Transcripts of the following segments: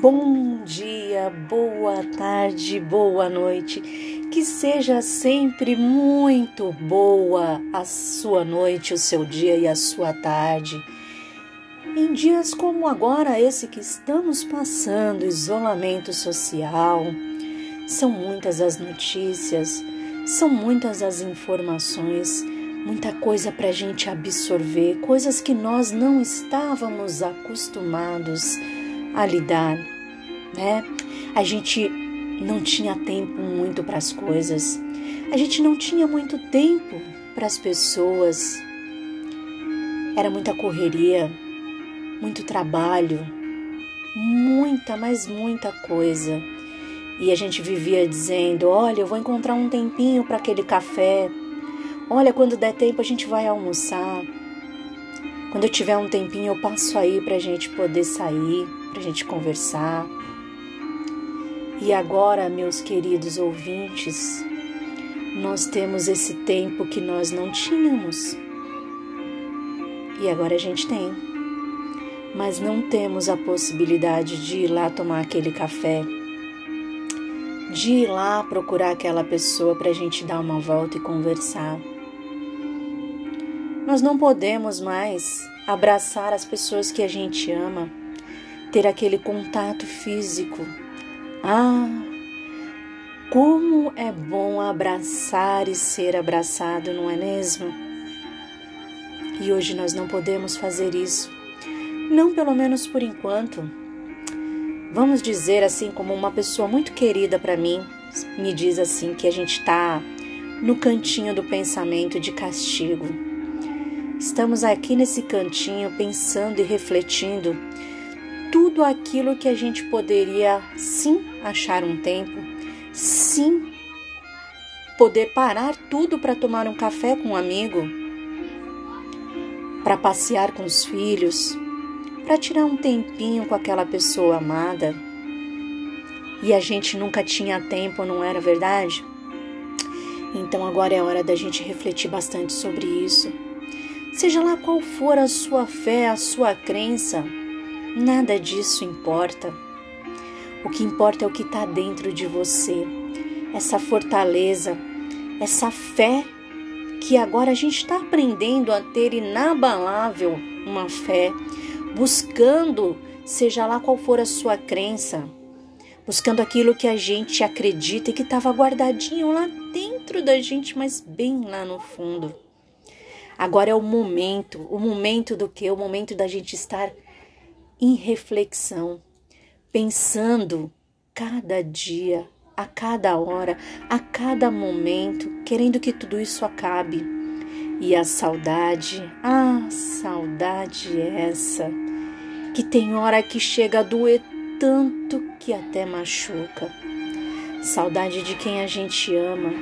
Bom dia, boa tarde, boa noite. Que seja sempre muito boa a sua noite, o seu dia e a sua tarde. Em dias como agora, esse que estamos passando, isolamento social, são muitas as notícias, são muitas as informações, muita coisa para a gente absorver, coisas que nós não estávamos acostumados a lidar, né? A gente não tinha tempo muito para as coisas, a gente não tinha muito tempo para as pessoas, era muita correria, muito trabalho, muita, mas muita coisa. E a gente vivia dizendo: Olha, eu vou encontrar um tempinho para aquele café. Olha, quando der tempo a gente vai almoçar. Quando eu tiver um tempinho eu passo aí para a gente poder sair, para a gente conversar. E agora, meus queridos ouvintes, nós temos esse tempo que nós não tínhamos. E agora a gente tem. Mas não temos a possibilidade de ir lá tomar aquele café, de ir lá procurar aquela pessoa para a gente dar uma volta e conversar. Nós não podemos mais abraçar as pessoas que a gente ama, ter aquele contato físico. Ah, como é bom abraçar e ser abraçado, não é mesmo? E hoje nós não podemos fazer isso. Não pelo menos por enquanto. Vamos dizer assim, como uma pessoa muito querida para mim me diz assim que a gente está no cantinho do pensamento de castigo. Estamos aqui nesse cantinho pensando e refletindo tudo aquilo que a gente poderia sim achar um tempo, sim poder parar tudo para tomar um café com um amigo, para passear com os filhos, para tirar um tempinho com aquela pessoa amada. E a gente nunca tinha tempo, não era verdade? Então agora é hora da gente refletir bastante sobre isso Seja lá qual for a sua fé, a sua crença, nada disso importa. O que importa é o que está dentro de você, essa fortaleza, essa fé que agora a gente está aprendendo a ter inabalável uma fé, buscando, seja lá qual for a sua crença, buscando aquilo que a gente acredita e que estava guardadinho lá dentro da gente, mas bem lá no fundo. Agora é o momento, o momento do que? O momento da gente estar em reflexão, pensando cada dia, a cada hora, a cada momento, querendo que tudo isso acabe. E a saudade, ah, saudade é essa, que tem hora que chega a doer tanto que até machuca. Saudade de quem a gente ama,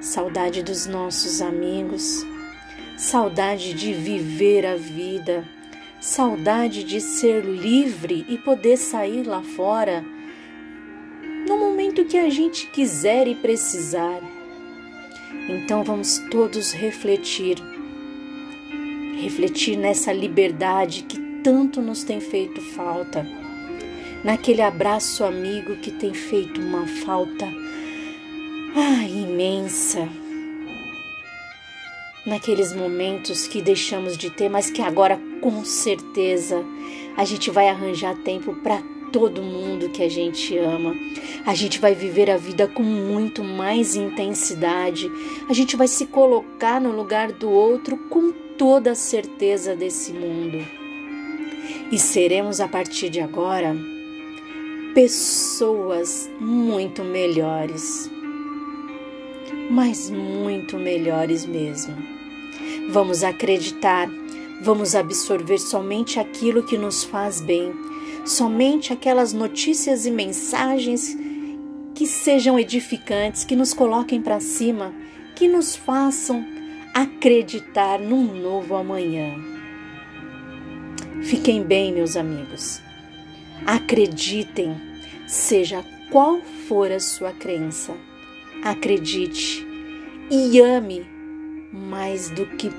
saudade dos nossos amigos, saudade de viver a vida, saudade de ser livre e poder sair lá fora no momento que a gente quiser e precisar. Então vamos todos refletir, refletir nessa liberdade que tanto nos tem feito falta, naquele abraço amigo que tem feito uma falta ah, imensa naqueles momentos que deixamos de ter, mas que agora com certeza a gente vai arranjar tempo para todo mundo que a gente ama. A gente vai viver a vida com muito mais intensidade. A gente vai se colocar no lugar do outro com toda a certeza desse mundo. E seremos a partir de agora pessoas muito melhores mas muito melhores mesmo. Vamos acreditar, vamos absorver somente aquilo que nos faz bem, somente aquelas notícias e mensagens que sejam edificantes, que nos coloquem para cima, que nos façam acreditar num novo amanhã. Fiquem bem, meus amigos. Acreditem, seja qual for a sua crença acredite e ame mais do que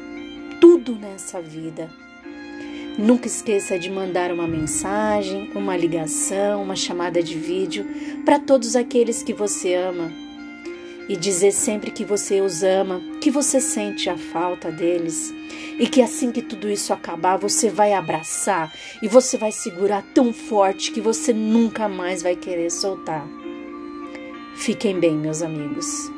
tudo nessa vida. Nunca esqueça de mandar uma mensagem, uma ligação, uma chamada de vídeo para todos aqueles que você ama e dizer sempre que você os ama, que você sente a falta deles e que assim que tudo isso acabar, você vai abraçar e você vai segurar tão forte que você nunca mais vai querer soltar. Fiquem bem, meus amigos.